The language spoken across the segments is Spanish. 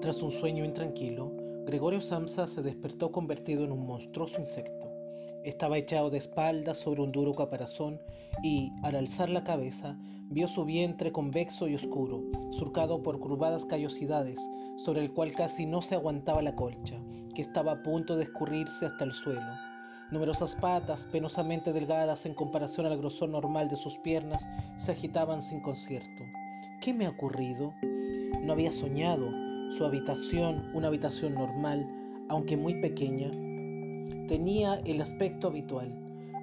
tras un sueño intranquilo, Gregorio Samsa se despertó convertido en un monstruoso insecto. Estaba echado de espaldas sobre un duro caparazón y, al alzar la cabeza, vio su vientre convexo y oscuro, surcado por curvadas callosidades, sobre el cual casi no se aguantaba la colcha, que estaba a punto de escurrirse hasta el suelo. Numerosas patas, penosamente delgadas en comparación al grosor normal de sus piernas, se agitaban sin concierto. ¿Qué me ha ocurrido? No había soñado. Su habitación, una habitación normal, aunque muy pequeña, tenía el aspecto habitual.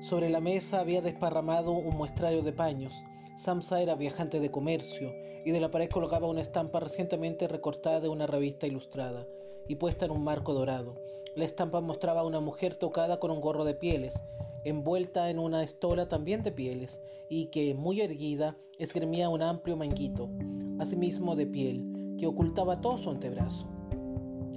Sobre la mesa había desparramado un muestrario de paños. Samsa era viajante de comercio y de la pared colgaba una estampa recientemente recortada de una revista ilustrada y puesta en un marco dorado. La estampa mostraba a una mujer tocada con un gorro de pieles, envuelta en una estola también de pieles, y que, muy erguida, esgrimía un amplio manguito, asimismo de piel, que ocultaba todo su antebrazo.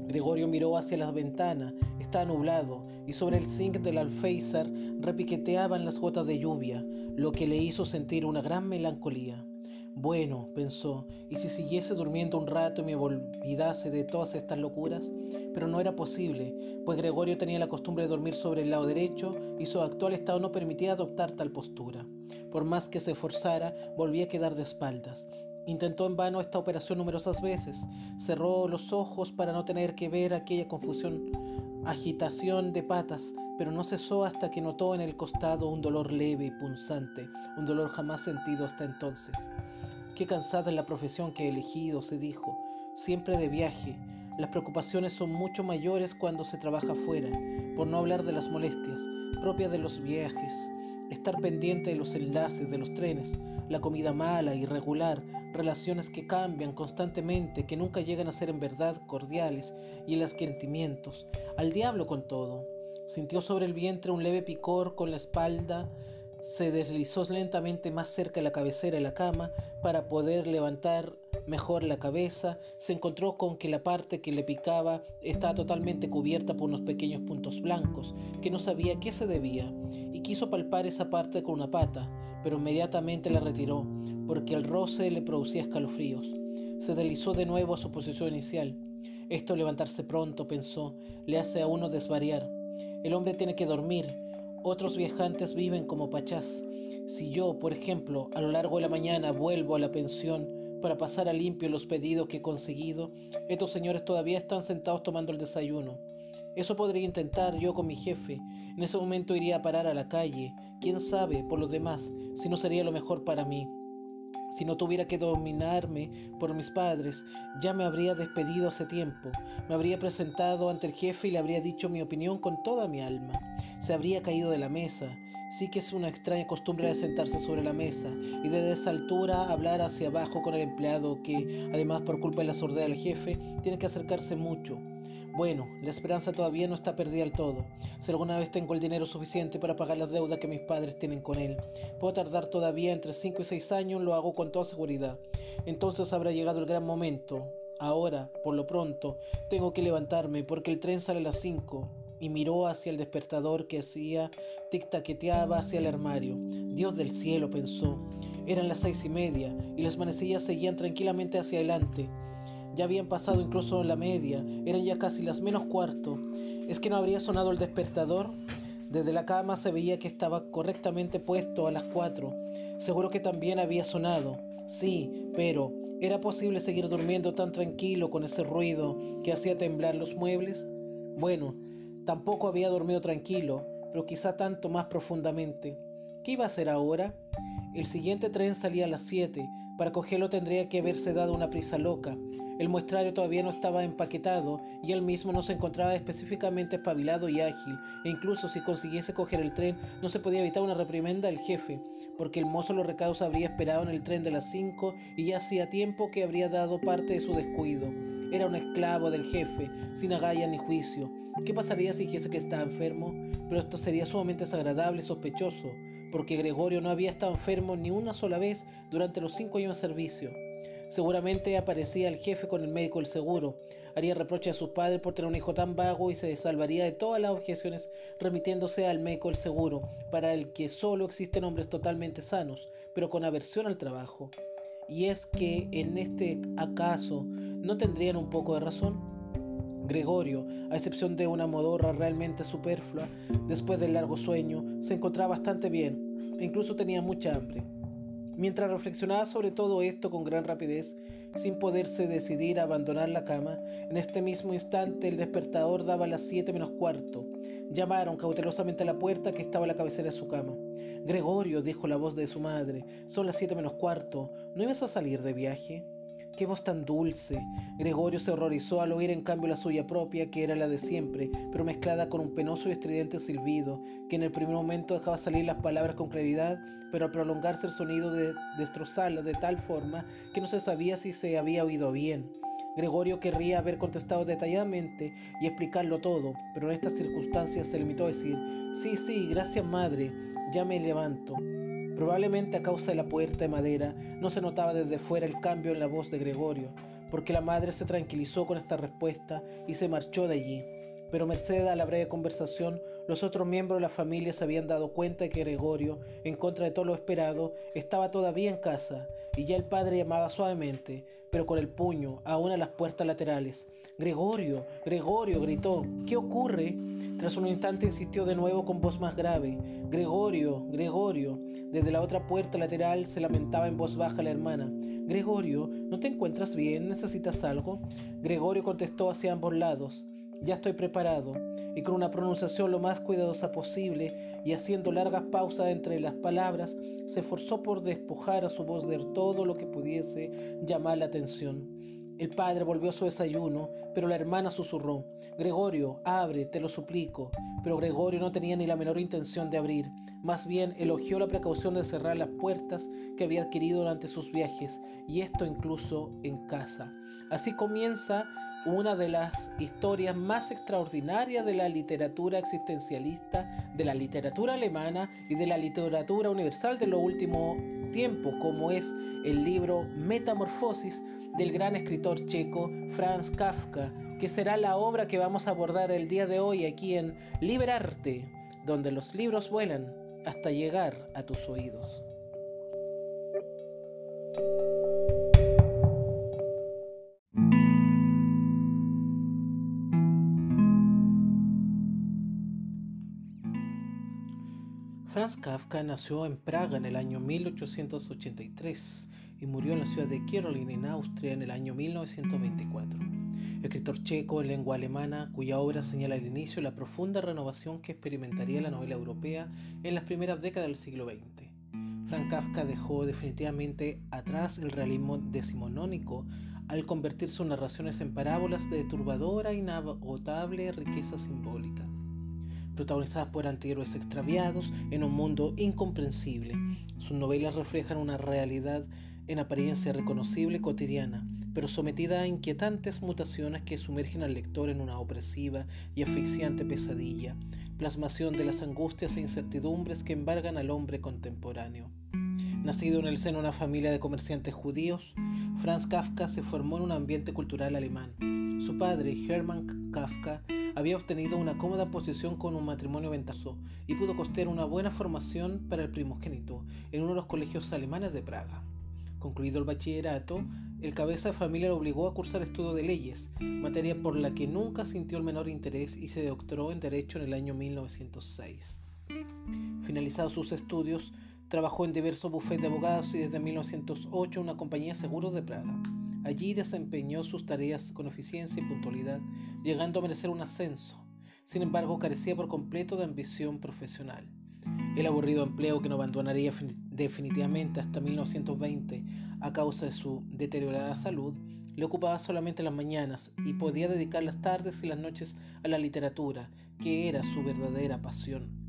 Gregorio miró hacia la ventana, estaba nublado, y sobre el zinc del alféizar repiqueteaban las gotas de lluvia, lo que le hizo sentir una gran melancolía. Bueno, pensó, ¿y si siguiese durmiendo un rato y me olvidase de todas estas locuras? Pero no era posible, pues Gregorio tenía la costumbre de dormir sobre el lado derecho y su actual estado no permitía adoptar tal postura. Por más que se esforzara, volvía a quedar de espaldas. Intentó en vano esta operación numerosas veces. Cerró los ojos para no tener que ver aquella confusión, agitación de patas, pero no cesó hasta que notó en el costado un dolor leve y punzante, un dolor jamás sentido hasta entonces. Qué cansada es la profesión que he elegido, se dijo, siempre de viaje. Las preocupaciones son mucho mayores cuando se trabaja fuera, por no hablar de las molestias propias de los viajes, estar pendiente de los enlaces de los trenes, la comida mala, irregular, relaciones que cambian constantemente, que nunca llegan a ser en verdad cordiales, y el asquentimientos, al diablo con todo. Sintió sobre el vientre un leve picor con la espalda, se deslizó lentamente más cerca de la cabecera de la cama para poder levantar mejor la cabeza, se encontró con que la parte que le picaba estaba totalmente cubierta por unos pequeños puntos blancos, que no sabía qué se debía, y quiso palpar esa parte con una pata, pero inmediatamente la retiró, porque el roce le producía escalofríos. Se deslizó de nuevo a su posición inicial. Esto levantarse pronto, pensó, le hace a uno desvariar. El hombre tiene que dormir, otros viajantes viven como pachás. Si yo, por ejemplo, a lo largo de la mañana vuelvo a la pensión para pasar a limpio los pedidos que he conseguido, estos señores todavía están sentados tomando el desayuno. Eso podría intentar yo con mi jefe. En ese momento iría a parar a la calle. Quién sabe, por los demás, si no sería lo mejor para mí. Si no tuviera que dominarme por mis padres, ya me habría despedido hace tiempo. Me habría presentado ante el jefe y le habría dicho mi opinión con toda mi alma se habría caído de la mesa. Sí que es una extraña costumbre de sentarse sobre la mesa y desde esa altura hablar hacia abajo con el empleado que, además por culpa de la sordera del jefe, tiene que acercarse mucho. Bueno, la esperanza todavía no está perdida del todo. Si alguna vez tengo el dinero suficiente para pagar las deudas que mis padres tienen con él, puedo tardar todavía entre 5 y 6 años, lo hago con toda seguridad. Entonces habrá llegado el gran momento. Ahora, por lo pronto, tengo que levantarme porque el tren sale a las 5 y miró hacia el despertador que hacía tic-taqueteaba hacia el armario. Dios del cielo, pensó. Eran las seis y media y las manecillas seguían tranquilamente hacia adelante. Ya habían pasado incluso la media, eran ya casi las menos cuarto. ¿Es que no habría sonado el despertador? Desde la cama se veía que estaba correctamente puesto a las cuatro. Seguro que también había sonado. Sí, pero ¿era posible seguir durmiendo tan tranquilo con ese ruido que hacía temblar los muebles? Bueno, Tampoco había dormido tranquilo, pero quizá tanto más profundamente. ¿Qué iba a hacer ahora? El siguiente tren salía a las 7. Para cogerlo tendría que haberse dado una prisa loca. El muestrario todavía no estaba empaquetado y él mismo no se encontraba específicamente espabilado y ágil, e incluso si consiguiese coger el tren no se podía evitar una reprimenda del jefe, porque el mozo los recados habría esperado en el tren de las 5 y ya hacía tiempo que habría dado parte de su descuido. Era un esclavo del jefe, sin agalla ni juicio. ¿Qué pasaría si dijese que estaba enfermo? Pero esto sería sumamente desagradable y sospechoso, porque Gregorio no había estado enfermo ni una sola vez durante los cinco años de servicio. Seguramente aparecía el jefe con el médico del seguro, haría reproche a sus padres por tener un hijo tan vago y se salvaría de todas las objeciones remitiéndose al médico del seguro, para el que solo existen hombres totalmente sanos, pero con aversión al trabajo. Y es que en este acaso ¿no tendrían un poco de razón? Gregorio, a excepción de una modorra realmente superflua, después del largo sueño, se encontraba bastante bien e incluso tenía mucha hambre. Mientras reflexionaba sobre todo esto con gran rapidez, sin poderse decidir a abandonar la cama, en este mismo instante el despertador daba las siete menos cuarto. Llamaron cautelosamente a la puerta que estaba a la cabecera de su cama. Gregorio, dijo la voz de su madre, son las siete menos cuarto. ¿No ibas a salir de viaje? Qué voz tan dulce. Gregorio se horrorizó al oír en cambio la suya propia, que era la de siempre, pero mezclada con un penoso y estridente silbido, que en el primer momento dejaba salir las palabras con claridad, pero al prolongarse el sonido de destrozarla de tal forma que no se sabía si se había oído bien. Gregorio querría haber contestado detalladamente y explicarlo todo, pero en estas circunstancias se limitó a decir, sí, sí, gracias madre, ya me levanto. Probablemente a causa de la puerta de madera no se notaba desde fuera el cambio en la voz de Gregorio, porque la madre se tranquilizó con esta respuesta y se marchó de allí. Pero merced a la breve conversación, los otros miembros de la familia se habían dado cuenta de que Gregorio, en contra de todo lo esperado, estaba todavía en casa, y ya el padre llamaba suavemente, pero con el puño, aún a las puertas laterales. Gregorio, Gregorio, gritó, ¿qué ocurre? Tras un instante insistió de nuevo con voz más grave, Gregorio, Gregorio. Desde la otra puerta lateral se lamentaba en voz baja la hermana. Gregorio, ¿no te encuentras bien? ¿Necesitas algo? Gregorio contestó hacia ambos lados. Ya estoy preparado. Y con una pronunciación lo más cuidadosa posible y haciendo largas pausas entre las palabras, se esforzó por despojar a su voz de todo lo que pudiese llamar la atención. El padre volvió a su desayuno, pero la hermana susurró, Gregorio, abre, te lo suplico. Pero Gregorio no tenía ni la menor intención de abrir. Más bien elogió la precaución de cerrar las puertas que había adquirido durante sus viajes, y esto incluso en casa. Así comienza una de las historias más extraordinarias de la literatura existencialista, de la literatura alemana y de la literatura universal de lo último tiempo, como es el libro Metamorfosis del gran escritor checo Franz Kafka, que será la obra que vamos a abordar el día de hoy aquí en Liberarte, donde los libros vuelan hasta llegar a tus oídos. Franz Kafka nació en Praga en el año 1883 y murió en la ciudad de Kirolin en Austria en el año 1924. Escritor checo en lengua alemana cuya obra señala el inicio de la profunda renovación que experimentaría la novela europea en las primeras décadas del siglo XX. Frank Kafka dejó definitivamente atrás el realismo decimonónico al convertir sus narraciones en parábolas de turbadora e inagotable riqueza simbólica, protagonizadas por antihéroes extraviados en un mundo incomprensible. Sus novelas reflejan una realidad en apariencia reconocible cotidiana, pero sometida a inquietantes mutaciones que sumergen al lector en una opresiva y asfixiante pesadilla, plasmación de las angustias e incertidumbres que embargan al hombre contemporáneo. Nacido en el seno de una familia de comerciantes judíos, Franz Kafka se formó en un ambiente cultural alemán. Su padre, Hermann Kafka, había obtenido una cómoda posición con un matrimonio ventajoso y pudo costear una buena formación para el primogénito en uno de los colegios alemanes de Praga. Concluido el bachillerato, el cabeza de familia lo obligó a cursar estudios de leyes, materia por la que nunca sintió el menor interés y se doctoró en Derecho en el año 1906. Finalizados sus estudios, trabajó en diversos bufetes de abogados y desde 1908 en una compañía de seguros de Praga. Allí desempeñó sus tareas con eficiencia y puntualidad, llegando a merecer un ascenso. Sin embargo, carecía por completo de ambición profesional. El aburrido empleo que no abandonaría definitivamente hasta 1920 a causa de su deteriorada salud, le ocupaba solamente las mañanas y podía dedicar las tardes y las noches a la literatura, que era su verdadera pasión.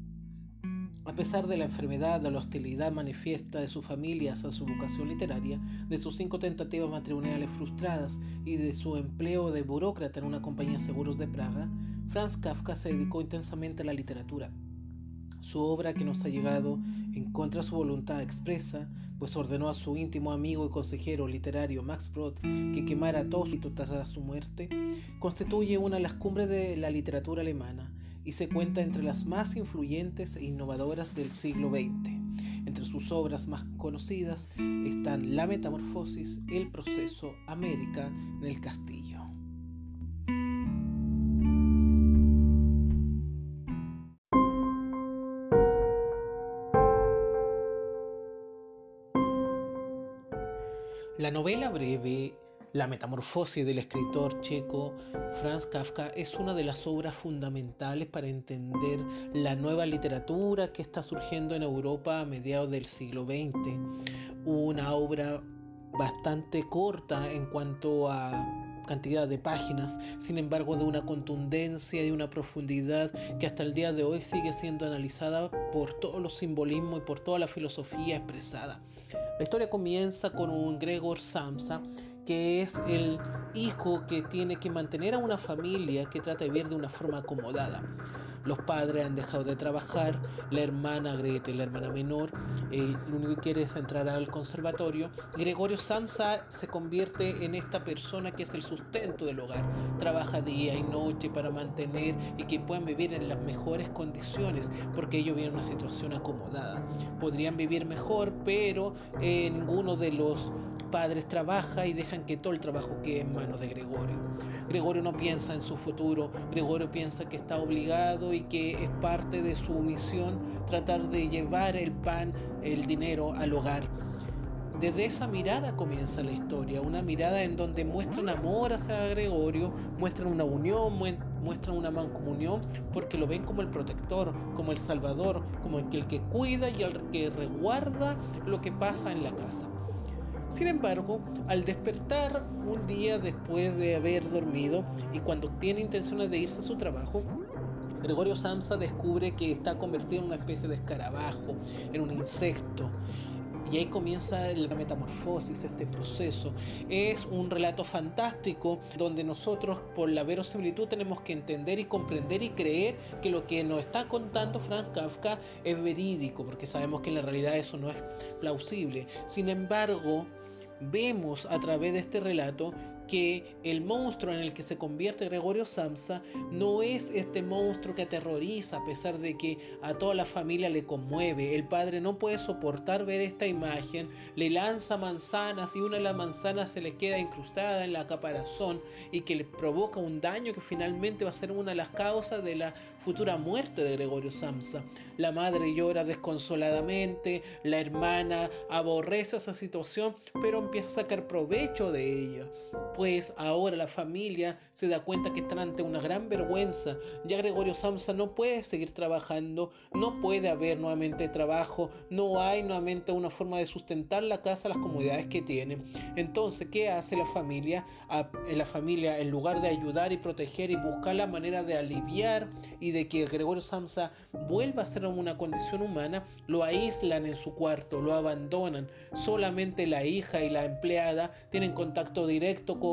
A pesar de la enfermedad, de la hostilidad manifiesta de su familia a su vocación literaria, de sus cinco tentativas matrimoniales frustradas y de su empleo de burócrata en una compañía de seguros de Praga, Franz Kafka se dedicó intensamente a la literatura. Su obra que nos ha llegado en contra de su voluntad expresa, pues ordenó a su íntimo amigo y consejero literario Max Brod que quemara todo tras su muerte, constituye una de las cumbres de la literatura alemana y se cuenta entre las más influyentes e innovadoras del siglo XX. Entre sus obras más conocidas están La Metamorfosis, El Proceso, América en el Castillo. La novela breve La Metamorfosis del escritor checo Franz Kafka es una de las obras fundamentales para entender la nueva literatura que está surgiendo en Europa a mediados del siglo XX. Una obra bastante corta en cuanto a cantidad de páginas, sin embargo de una contundencia y una profundidad que hasta el día de hoy sigue siendo analizada por todos los simbolismos y por toda la filosofía expresada. La historia comienza con un Gregor Samsa, que es el hijo que tiene que mantener a una familia que trata de vivir de una forma acomodada. Los padres han dejado de trabajar, la hermana Grete, la hermana menor, eh, lo único que quiere es entrar al conservatorio. Gregorio Samsa se convierte en esta persona que es el sustento del hogar. Trabaja día y noche para mantener y que puedan vivir en las mejores condiciones, porque ellos viven en una situación acomodada. Podrían vivir mejor, pero eh, ninguno de los padres trabaja y dejan que todo el trabajo quede en manos de Gregorio. Gregorio no piensa en su futuro, Gregorio piensa que está obligado y que es parte de su misión tratar de llevar el pan, el dinero al hogar. Desde esa mirada comienza la historia, una mirada en donde muestran amor hacia Gregorio, muestran una unión, muestran una mancomunión, porque lo ven como el protector, como el salvador, como el que cuida y el que resguarda lo que pasa en la casa. Sin embargo, al despertar un día después de haber dormido y cuando tiene intenciones de irse a su trabajo, Gregorio Samsa descubre que está convertido en una especie de escarabajo, en un insecto. Y ahí comienza la metamorfosis, este proceso. Es un relato fantástico donde nosotros por la verosimilitud tenemos que entender y comprender y creer que lo que nos está contando Franz Kafka es verídico, porque sabemos que en la realidad eso no es plausible. Sin embargo, vemos a través de este relato que el monstruo en el que se convierte Gregorio Samsa no es este monstruo que aterroriza a pesar de que a toda la familia le conmueve. El padre no puede soportar ver esta imagen, le lanza manzanas y una de las manzanas se le queda incrustada en la caparazón y que le provoca un daño que finalmente va a ser una de las causas de la futura muerte de Gregorio Samsa. La madre llora desconsoladamente, la hermana aborrece esa situación, pero empieza a sacar provecho de ella pues ahora la familia se da cuenta que están ante una gran vergüenza. Ya Gregorio Samsa no puede seguir trabajando, no puede haber nuevamente trabajo, no hay nuevamente una forma de sustentar la casa, las comodidades que tiene. Entonces, ¿qué hace la familia? La familia, en lugar de ayudar y proteger y buscar la manera de aliviar y de que Gregorio Samsa vuelva a ser una condición humana, lo aíslan en su cuarto, lo abandonan. Solamente la hija y la empleada tienen contacto directo con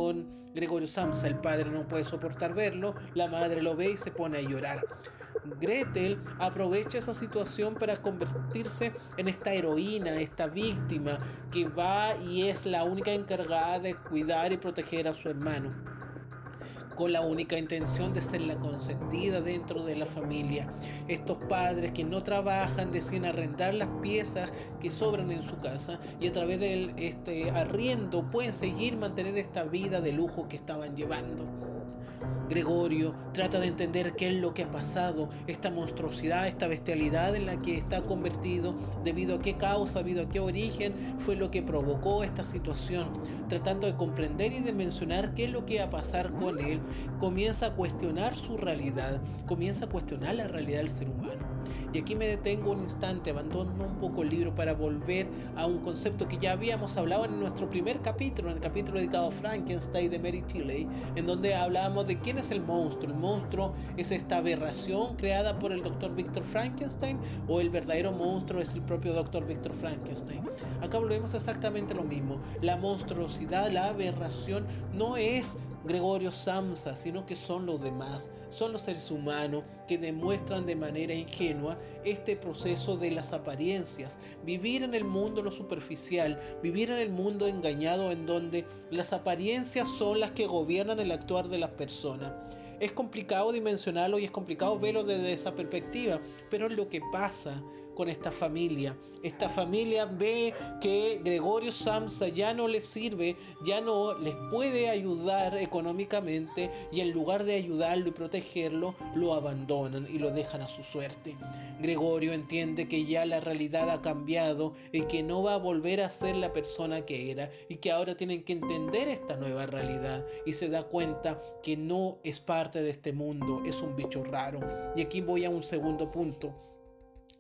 Gregorio Samsa. El padre no puede soportar verlo, la madre lo ve y se pone a llorar. Gretel aprovecha esa situación para convertirse en esta heroína, esta víctima que va y es la única encargada de cuidar y proteger a su hermano con la única intención de ser la consentida dentro de la familia. Estos padres que no trabajan deciden arrendar las piezas que sobran en su casa y a través del este arriendo pueden seguir mantener esta vida de lujo que estaban llevando. Gregorio trata de entender qué es lo que ha pasado, esta monstruosidad, esta bestialidad en la que está convertido, debido a qué causa, debido a qué origen fue lo que provocó esta situación. Tratando de comprender y de mencionar qué es lo que va a pasar con él, comienza a cuestionar su realidad, comienza a cuestionar la realidad del ser humano. Y aquí me detengo un instante, abandono un poco el libro para volver a un concepto que ya habíamos hablado en nuestro primer capítulo, en el capítulo dedicado a Frankenstein de Mary Shelley, en donde hablábamos de quién es el monstruo. El monstruo es esta aberración creada por el doctor Victor Frankenstein o el verdadero monstruo es el propio doctor Victor Frankenstein. Acá volvemos exactamente lo mismo. La monstruosidad, la aberración no es Gregorio Samsa, sino que son los demás, son los seres humanos que demuestran de manera ingenua este proceso de las apariencias, vivir en el mundo lo superficial, vivir en el mundo engañado en donde las apariencias son las que gobiernan el actuar de las personas. Es complicado dimensionarlo y es complicado verlo desde esa perspectiva, pero lo que pasa con esta familia. Esta familia ve que Gregorio Samsa ya no les sirve, ya no les puede ayudar económicamente y en lugar de ayudarlo y protegerlo, lo abandonan y lo dejan a su suerte. Gregorio entiende que ya la realidad ha cambiado y que no va a volver a ser la persona que era y que ahora tienen que entender esta nueva realidad y se da cuenta que no es parte de este mundo, es un bicho raro. Y aquí voy a un segundo punto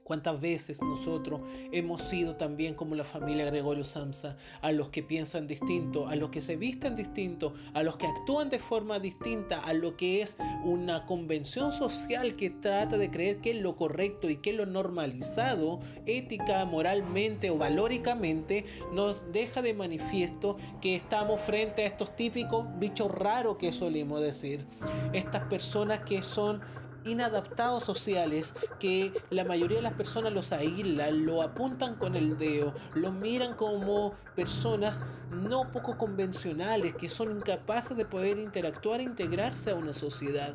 ¿Cuántas veces nosotros hemos sido también como la familia Gregorio Samsa, a los que piensan distinto, a los que se visten distinto, a los que actúan de forma distinta, a lo que es una convención social que trata de creer que es lo correcto y que es lo normalizado, ética, moralmente o valóricamente, nos deja de manifiesto que estamos frente a estos típicos bichos raros que solemos decir. Estas personas que son inadaptados sociales que la mayoría de las personas los aíslan, lo apuntan con el dedo, los miran como personas no poco convencionales, que son incapaces de poder interactuar e integrarse a una sociedad.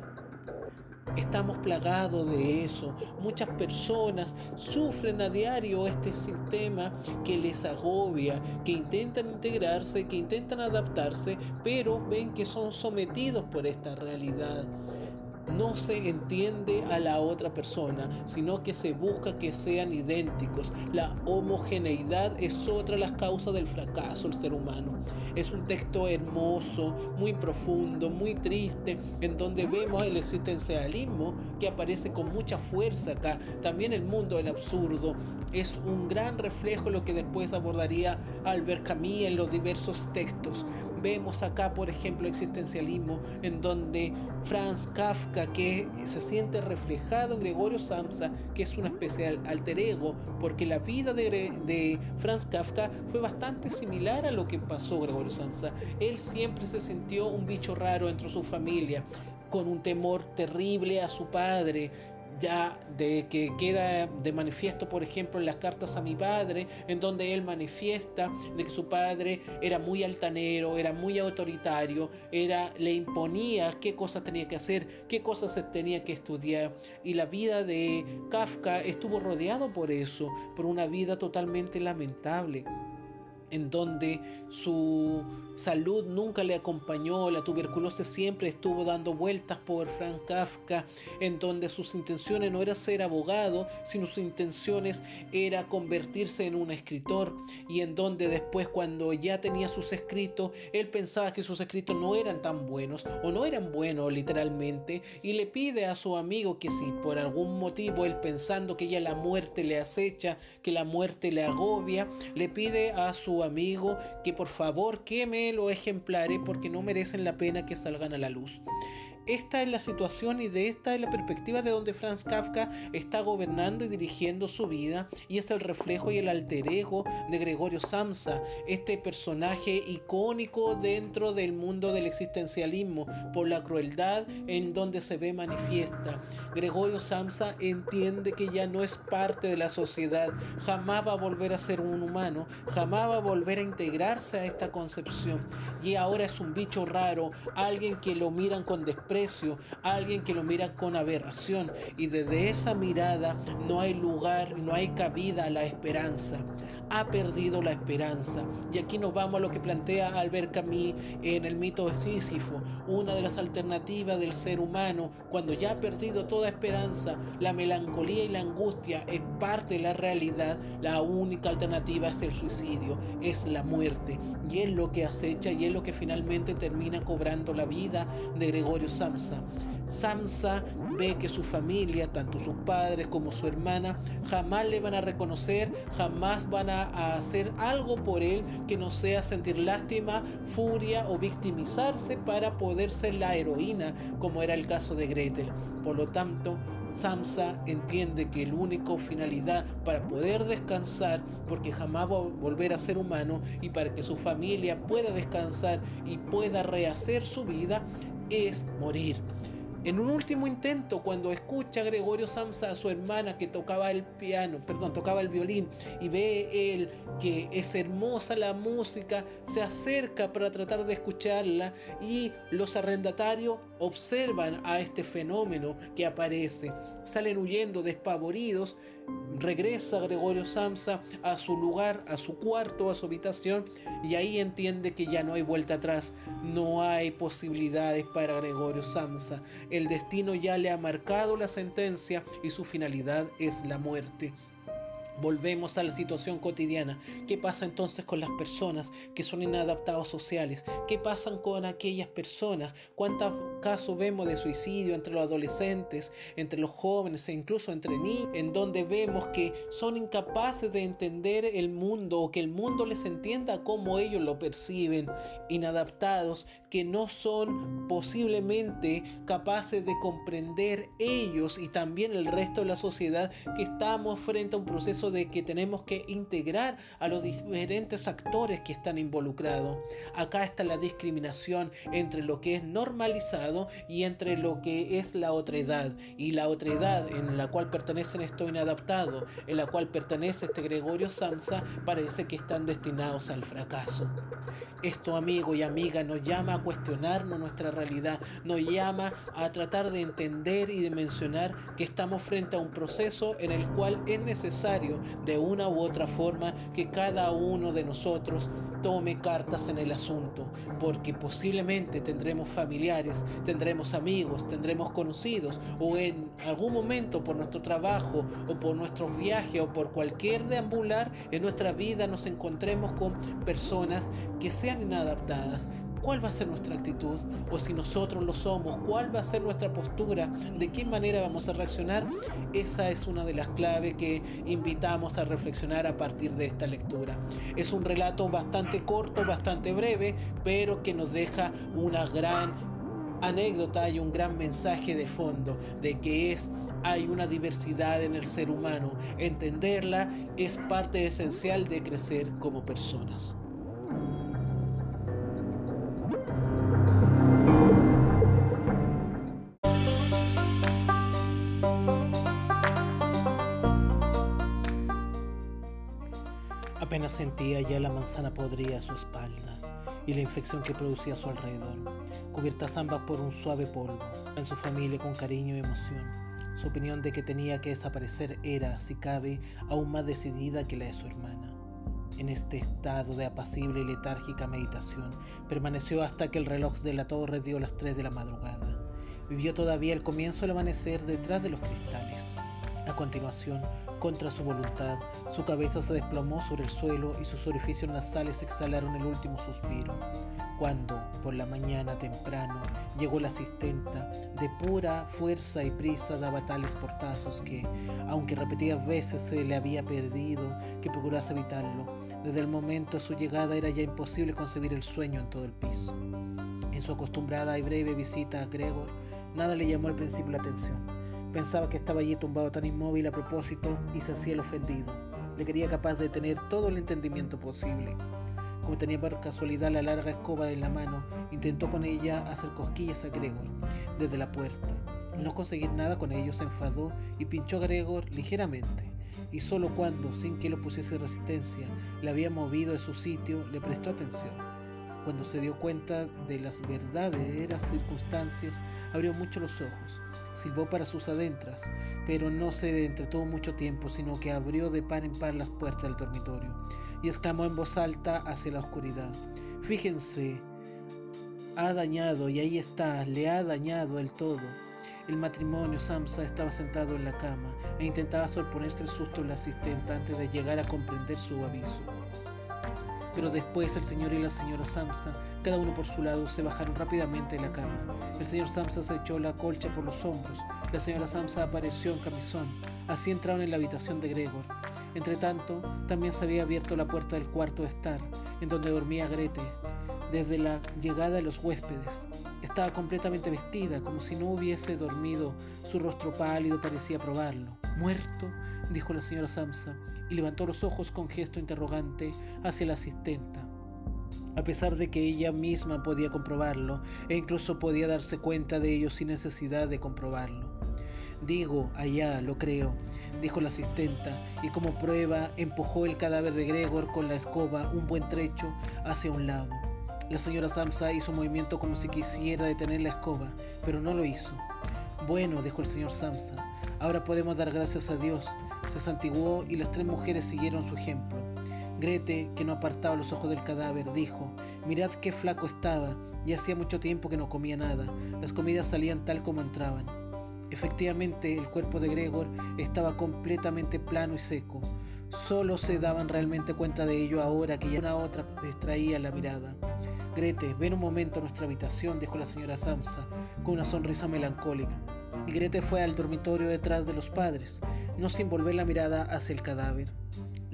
Estamos plagados de eso. Muchas personas sufren a diario este sistema que les agobia, que intentan integrarse, que intentan adaptarse, pero ven que son sometidos por esta realidad no se entiende a la otra persona, sino que se busca que sean idénticos. La homogeneidad es otra de las causas del fracaso del ser humano. Es un texto hermoso, muy profundo, muy triste, en donde vemos el existencialismo que aparece con mucha fuerza acá. También el mundo del absurdo es un gran reflejo lo que después abordaría Albert Camus en los diversos textos. Vemos acá, por ejemplo, existencialismo en donde Franz Kafka, que se siente reflejado en Gregorio Samsa, que es una especie de alter ego, porque la vida de, de Franz Kafka fue bastante similar a lo que pasó Gregorio Samsa. Él siempre se sintió un bicho raro dentro de su familia, con un temor terrible a su padre, ya de que queda de manifiesto, por ejemplo, en las cartas a mi padre, en donde él manifiesta de que su padre era muy altanero, era muy autoritario, era, le imponía qué cosas tenía que hacer, qué cosas se tenía que estudiar. Y la vida de Kafka estuvo rodeado por eso, por una vida totalmente lamentable en donde su salud nunca le acompañó, la tuberculosis siempre estuvo dando vueltas por Frank Kafka, en donde sus intenciones no era ser abogado, sino sus intenciones era convertirse en un escritor, y en donde después cuando ya tenía sus escritos, él pensaba que sus escritos no eran tan buenos, o no eran buenos literalmente, y le pide a su amigo que si por algún motivo él pensando que ya la muerte le acecha, que la muerte le agobia, le pide a su amigo que por favor queme los ejemplares porque no merecen la pena que salgan a la luz. Esta es la situación y de esta es la perspectiva de donde Franz Kafka está gobernando y dirigiendo su vida y es el reflejo y el alter ego de Gregorio Samsa, este personaje icónico dentro del mundo del existencialismo por la crueldad en donde se ve manifiesta. Gregorio Samsa entiende que ya no es parte de la sociedad, jamás va a volver a ser un humano, jamás va a volver a integrarse a esta concepción y ahora es un bicho raro, alguien que lo miran con desprecio alguien que lo mira con aberración y desde esa mirada no hay lugar, no hay cabida a la esperanza ha perdido la esperanza. Y aquí nos vamos a lo que plantea Albert Camus en el mito de Sísifo, una de las alternativas del ser humano cuando ya ha perdido toda esperanza, la melancolía y la angustia es parte de la realidad, la única alternativa es el suicidio, es la muerte. Y es lo que acecha y es lo que finalmente termina cobrando la vida de Gregorio Samsa. Samsa ve que su familia, tanto sus padres como su hermana, jamás le van a reconocer, jamás van a, hacer algo por él que no sea sentir lástima, furia o victimizarse para poder ser la heroína, como era el caso de Gretel. Por lo tanto, Samsa entiende que la única finalidad para poder descansar, porque jamás va a volver a ser humano, y para que su familia pueda descansar y pueda rehacer su vida, es morir. En un último intento, cuando escucha a Gregorio Samsa a su hermana que tocaba el piano, perdón, tocaba el violín, y ve él que es hermosa la música, se acerca para tratar de escucharla y los arrendatarios observan a este fenómeno que aparece, salen huyendo despavoridos regresa Gregorio Samsa a su lugar, a su cuarto, a su habitación, y ahí entiende que ya no hay vuelta atrás, no hay posibilidades para Gregorio Samsa. El destino ya le ha marcado la sentencia y su finalidad es la muerte. Volvemos a la situación cotidiana. ¿Qué pasa entonces con las personas que son inadaptados sociales? ¿Qué pasa con aquellas personas? ¿Cuántos casos vemos de suicidio entre los adolescentes, entre los jóvenes e incluso entre niños? En donde vemos que son incapaces de entender el mundo o que el mundo les entienda como ellos lo perciben. Inadaptados que no son posiblemente capaces de comprender ellos y también el resto de la sociedad que estamos frente a un proceso de que tenemos que integrar a los diferentes actores que están involucrados. Acá está la discriminación entre lo que es normalizado y entre lo que es la otra edad. Y la otra edad en la cual pertenecen estos inadaptados, en la cual pertenece este Gregorio Samsa, parece que están destinados al fracaso. Esto, amigo y amiga, nos llama a cuestionarnos nuestra realidad, nos llama a tratar de entender y de mencionar que estamos frente a un proceso en el cual es necesario de una u otra forma que cada uno de nosotros tome cartas en el asunto, porque posiblemente tendremos familiares, tendremos amigos, tendremos conocidos, o en algún momento por nuestro trabajo o por nuestros viajes o por cualquier deambular en nuestra vida nos encontremos con personas que sean inadaptadas, cuál va a ser nuestra actitud o si nosotros lo somos, cuál va a ser nuestra postura, de qué manera vamos a reaccionar. Esa es una de las claves que invitamos a reflexionar a partir de esta lectura. Es un relato bastante corto, bastante breve, pero que nos deja una gran anécdota y un gran mensaje de fondo de que es hay una diversidad en el ser humano. Entenderla es parte esencial de crecer como personas. Sentía ya la manzana podrida a su espalda y la infección que producía a su alrededor, cubiertas ambas por un suave polvo. En su familia con cariño y emoción. Su opinión de que tenía que desaparecer era, si cabe, aún más decidida que la de su hermana. En este estado de apacible y letárgica meditación, permaneció hasta que el reloj de la torre dio las tres de la madrugada. Vivió todavía el comienzo del amanecer detrás de los cristales. A continuación, contra su voluntad, su cabeza se desplomó sobre el suelo y sus orificios nasales exhalaron el último suspiro. Cuando, por la mañana temprano, llegó la asistenta, de pura fuerza y prisa daba tales portazos que, aunque repetidas veces se le había perdido que procurase evitarlo, desde el momento de su llegada era ya imposible concebir el sueño en todo el piso. En su acostumbrada y breve visita a Gregor, nada le llamó al principio la atención Pensaba que estaba allí tumbado tan inmóvil a propósito y se hacía el ofendido. Le quería capaz de tener todo el entendimiento posible. Como tenía por casualidad la larga escoba en la mano, intentó con ella hacer cosquillas a Gregor desde la puerta. No conseguir nada con ello, se enfadó y pinchó a Gregor ligeramente. Y solo cuando, sin que lo pusiese resistencia, le había movido de su sitio, le prestó atención. Cuando se dio cuenta de las verdaderas circunstancias, abrió mucho los ojos silbó para sus adentras, pero no se entretuvo mucho tiempo, sino que abrió de par en par las puertas del dormitorio y exclamó en voz alta hacia la oscuridad. Fíjense, ha dañado, y ahí está, le ha dañado el todo. El matrimonio Samsa estaba sentado en la cama e intentaba sorponerse el susto del asistente antes de llegar a comprender su aviso. Pero después el señor y la señora Samsa, cada uno por su lado, se bajaron rápidamente de la cama. El señor Samsa se echó la colcha por los hombros. La señora Samsa apareció en camisón. Así entraron en la habitación de Gregor. Entretanto, también se había abierto la puerta del cuarto de estar, en donde dormía Grete, desde la llegada de los huéspedes. Estaba completamente vestida, como si no hubiese dormido. Su rostro pálido parecía probarlo. ¿Muerto? dijo la señora Samsa, y levantó los ojos con gesto interrogante hacia la asistenta. A pesar de que ella misma podía comprobarlo, e incluso podía darse cuenta de ello sin necesidad de comprobarlo. Digo, allá, lo creo, dijo la asistenta, y como prueba empujó el cadáver de Gregor con la escoba un buen trecho hacia un lado. La señora Samsa hizo un movimiento como si quisiera detener la escoba, pero no lo hizo. Bueno, dijo el señor Samsa, ahora podemos dar gracias a Dios. se santiguó y las tres mujeres siguieron su ejemplo. Grete, que no apartaba los ojos del cadáver, dijo, mirad qué flaco estaba, y hacía mucho tiempo que no comía nada, las comidas salían tal como entraban. Efectivamente, el cuerpo de Gregor estaba completamente plano y seco. Solo se daban realmente cuenta de ello ahora que ya una otra distraía la mirada. Grete, ven un momento a nuestra habitación, dijo la señora Samsa, con una sonrisa melancólica. Y Grete fue al dormitorio detrás de los padres, no sin volver la mirada hacia el cadáver.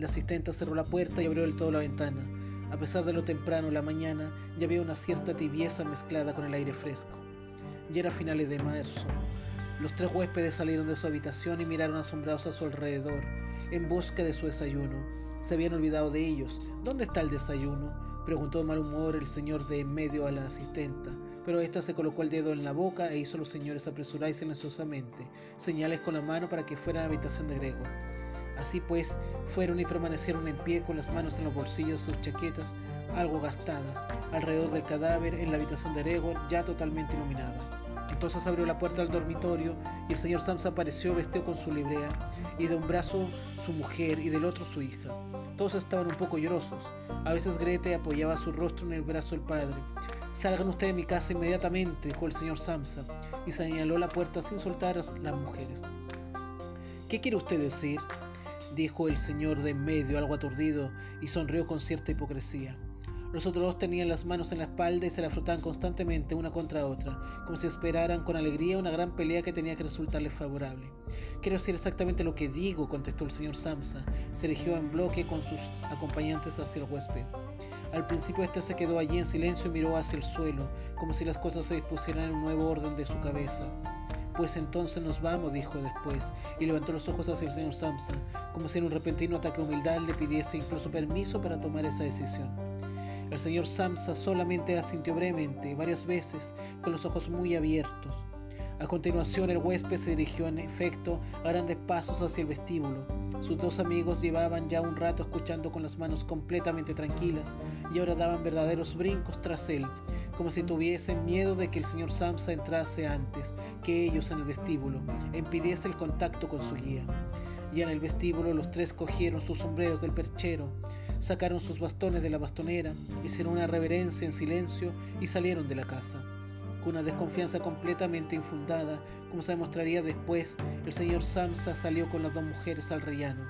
La asistenta cerró la puerta y abrió del todo la ventana. A pesar de lo temprano la mañana, ya había una cierta tibieza mezclada con el aire fresco. Ya era finales de marzo. Los tres huéspedes salieron de su habitación y miraron asombrados a su alrededor, en busca de su desayuno. Se habían olvidado de ellos. ¿Dónde está el desayuno? preguntó de mal humor el señor de en medio a la asistenta. Pero ésta se colocó el dedo en la boca e hizo a los señores apresurar silenciosamente, señales con la mano para que fueran a la habitación de Gregor. Así pues, fueron y permanecieron en pie con las manos en los bolsillos sus chaquetas, algo gastadas, alrededor del cadáver en la habitación de Gregor, ya totalmente iluminada. Entonces abrió la puerta del dormitorio y el señor Samsa apareció vestido con su librea y de un brazo su mujer y del otro su hija. Todos estaban un poco llorosos. A veces Grete apoyaba su rostro en el brazo del padre. Salgan ustedes de mi casa inmediatamente, dijo el señor Samsa, y señaló la puerta sin soltar las mujeres. ¿Qué quiere usted decir? Dijo el señor de en medio, algo aturdido, y sonrió con cierta hipocresía. Los otros dos tenían las manos en la espalda y se la frotaban constantemente una contra otra, como si esperaran con alegría una gran pelea que tenía que resultarles favorable. Quiero decir exactamente lo que digo, contestó el señor Samsa. Se erigió en bloque con sus acompañantes hacia el huésped. Al principio éste se quedó allí en silencio y miró hacia el suelo, como si las cosas se dispusieran en un nuevo orden de su cabeza. Pues entonces nos vamos, dijo después, y levantó los ojos hacia el señor Samsa, como si en un repentino ataque de humildad le pidiese incluso permiso para tomar esa decisión. El señor Samsa solamente asintió brevemente, varias veces, con los ojos muy abiertos. A continuación, el huésped se dirigió en efecto a grandes pasos hacia el vestíbulo. Sus dos amigos llevaban ya un rato escuchando con las manos completamente tranquilas y ahora daban verdaderos brincos tras él, como si tuviesen miedo de que el señor Samsa entrase antes que ellos en el vestíbulo e impidiese el contacto con su guía. Ya en el vestíbulo los tres cogieron sus sombreros del perchero, sacaron sus bastones de la bastonera, hicieron una reverencia en silencio y salieron de la casa. Con una desconfianza completamente infundada, como se demostraría después, el señor Samsa salió con las dos mujeres al rellano.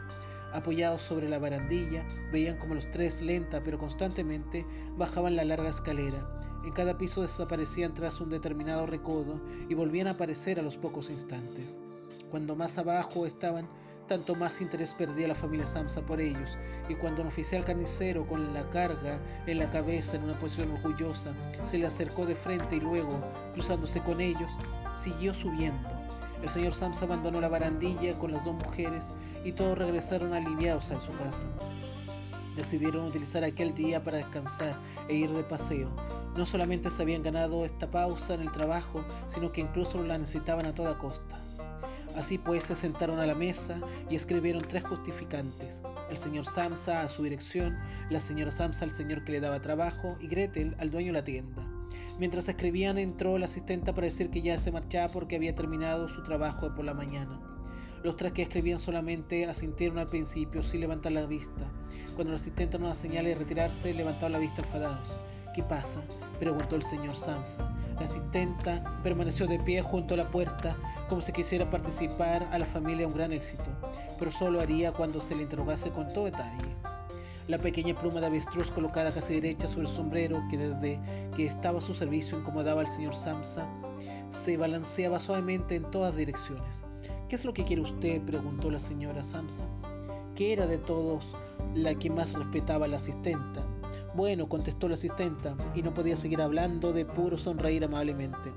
Apoyados sobre la barandilla, veían como los tres lenta pero constantemente bajaban la larga escalera. En cada piso desaparecían tras un determinado recodo y volvían a aparecer a los pocos instantes. Cuando más abajo estaban, tanto más interés perdía la familia Samsa por ellos, y cuando un oficial carnicero con la carga en la cabeza en una posición orgullosa se le acercó de frente y luego, cruzándose con ellos, siguió subiendo. El señor Samsa abandonó la barandilla con las dos mujeres y todos regresaron aliviados a su casa. Decidieron utilizar aquel día para descansar e ir de paseo. No solamente se habían ganado esta pausa en el trabajo, sino que incluso la necesitaban a toda costa. Así pues se sentaron a la mesa y escribieron tres justificantes. El señor Samsa a su dirección, la señora Samsa al señor que le daba trabajo y Gretel al dueño de la tienda. Mientras escribían entró la asistenta para decir que ya se marchaba porque había terminado su trabajo por la mañana. Los tres que escribían solamente asintieron al principio sin levantar la vista. Cuando la asistenta nos señala de retirarse, levantaron la vista enfadados. ¿Qué pasa? preguntó el señor Samsa. La asistenta permaneció de pie junto a la puerta, como si quisiera participar a la familia un gran éxito, pero solo haría cuando se le interrogase con todo detalle. La pequeña pluma de avestruz colocada casi derecha sobre el sombrero, que desde que estaba a su servicio incomodaba al señor Samsa, se balanceaba suavemente en todas direcciones. ¿Qué es lo que quiere usted? preguntó la señora Samsa, que era de todos la que más respetaba a la asistenta. Bueno, contestó la asistenta, y no podía seguir hablando de puro sonreír amablemente.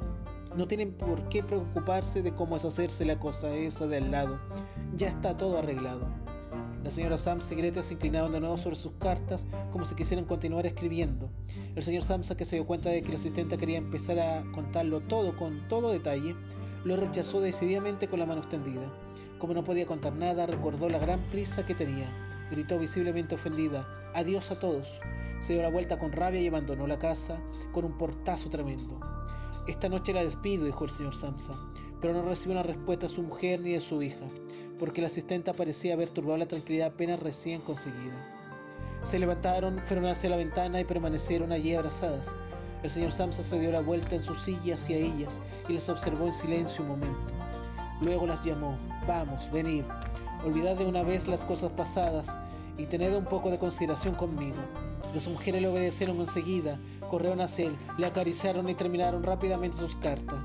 No tienen por qué preocuparse de cómo es hacerse la cosa esa de al lado. Ya está todo arreglado. La señora Samsa y Greta se inclinaron de nuevo sobre sus cartas como si quisieran continuar escribiendo. El señor Samsa, que se dio cuenta de que la asistente quería empezar a contarlo todo con todo detalle, lo rechazó decididamente con la mano extendida. Como no podía contar nada, recordó la gran prisa que tenía. Gritó visiblemente ofendida, adiós a todos. Se dio la vuelta con rabia y abandonó la casa con un portazo tremendo. Esta noche la despido, dijo el señor Samsa. pero no recibió una respuesta de su mujer ni de su hija, porque la asistenta parecía haber turbado la tranquilidad apenas recién conseguida. Se levantaron, fueron hacia la ventana y permanecieron allí abrazadas. El señor Samsa se dio la vuelta en su silla hacia ellas y las observó en silencio un momento. Luego las llamó, vamos, venid, olvidad de una vez las cosas pasadas y tened un poco de consideración conmigo. Las mujeres le obedecieron enseguida, corrieron hacia él, le acariciaron y terminaron rápidamente sus cartas.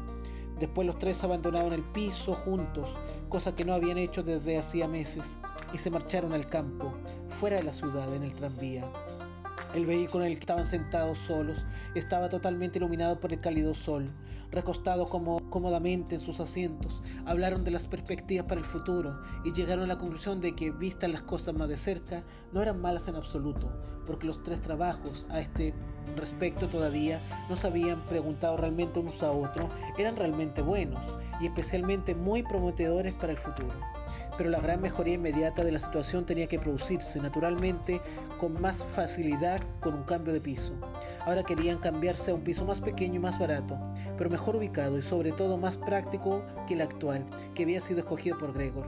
Después los tres abandonaron el piso juntos, cosa que no habían hecho desde hacía meses, y se marcharon al campo, fuera de la ciudad, en el tranvía. El vehículo en el que estaban sentados solos estaba totalmente iluminado por el cálido sol. Recostados como, cómodamente en sus asientos, hablaron de las perspectivas para el futuro y llegaron a la conclusión de que, vistas las cosas más de cerca, no eran malas en absoluto, porque los tres trabajos a este respecto todavía no se habían preguntado realmente unos a otros, eran realmente buenos y especialmente muy prometedores para el futuro pero la gran mejoría inmediata de la situación tenía que producirse naturalmente con más facilidad con un cambio de piso. Ahora querían cambiarse a un piso más pequeño y más barato, pero mejor ubicado y sobre todo más práctico que el actual, que había sido escogido por Gregor.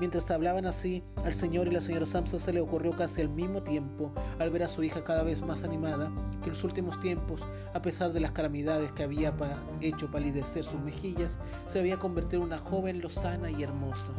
Mientras hablaban así, al señor y la señora Samsa se le ocurrió casi al mismo tiempo, al ver a su hija cada vez más animada, que en los últimos tiempos, a pesar de las calamidades que había hecho palidecer sus mejillas, se había convertido en una joven lozana y hermosa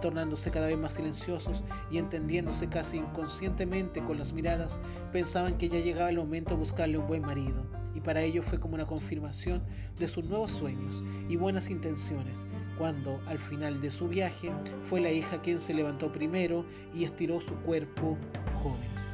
tornándose cada vez más silenciosos y entendiéndose casi inconscientemente con las miradas, pensaban que ya llegaba el momento de buscarle un buen marido, y para ello fue como una confirmación de sus nuevos sueños y buenas intenciones, cuando al final de su viaje fue la hija quien se levantó primero y estiró su cuerpo joven.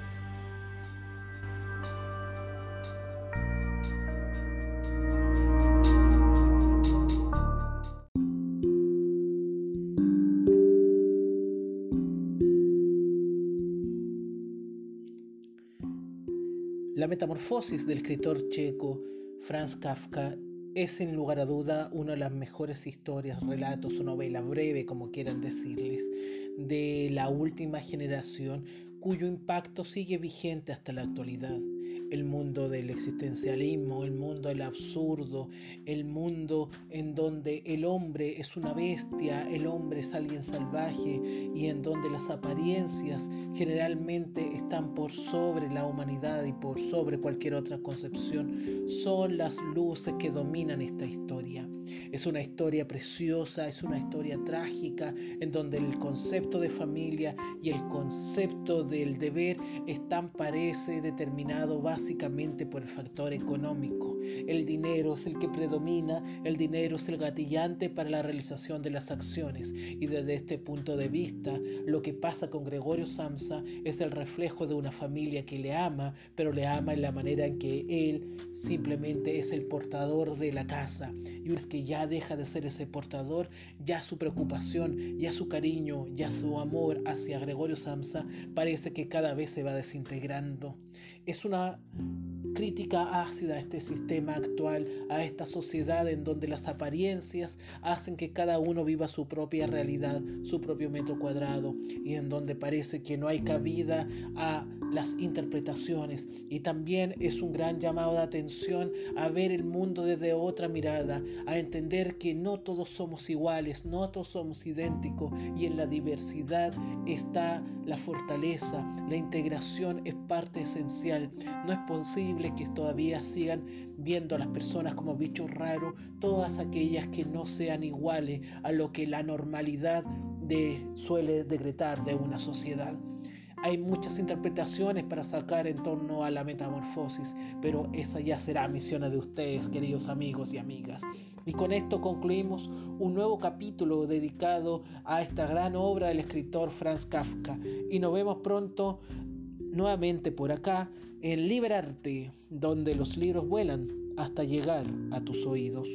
Metamorfosis del escritor checo Franz Kafka es sin lugar a duda una de las mejores historias, relatos o novela breve, como quieran decirles, de la última generación cuyo impacto sigue vigente hasta la actualidad el mundo del existencialismo, el mundo del absurdo, el mundo en donde el hombre es una bestia, el hombre es alguien salvaje y en donde las apariencias generalmente están por sobre la humanidad y por sobre cualquier otra concepción, son las luces que dominan esta historia. Es una historia preciosa, es una historia trágica, en donde el concepto de familia y el concepto del deber están, parece, determinado básicamente por el factor económico. El dinero es el que predomina, el dinero es el gatillante para la realización de las acciones. Y desde este punto de vista, lo que pasa con Gregorio Samsa es el reflejo de una familia que le ama, pero le ama en la manera en que él simplemente es el portador de la casa. Y es que ya deja de ser ese portador, ya su preocupación, ya su cariño, ya su amor hacia Gregorio Samsa parece que cada vez se va desintegrando. Es una crítica ácida a este sistema actual, a esta sociedad en donde las apariencias hacen que cada uno viva su propia realidad, su propio metro cuadrado, y en donde parece que no hay cabida a las interpretaciones. Y también es un gran llamado de atención a ver el mundo desde otra mirada, a entender que no todos somos iguales, no todos somos idénticos, y en la diversidad está la fortaleza, la integración es parte No es posible que todavía sigan viendo a las personas como bichos raros, todas aquellas que no sean iguales a lo que la normalidad suele decretar de una sociedad. Hay muchas interpretaciones para sacar en torno a la metamorfosis, pero esa ya será misión de ustedes, queridos amigos y amigas. Y con esto concluimos un nuevo capítulo dedicado a esta gran obra del escritor Franz Kafka. Y nos vemos pronto nuevamente por acá en Liberarte, donde los libros vuelan hasta llegar a tus oídos.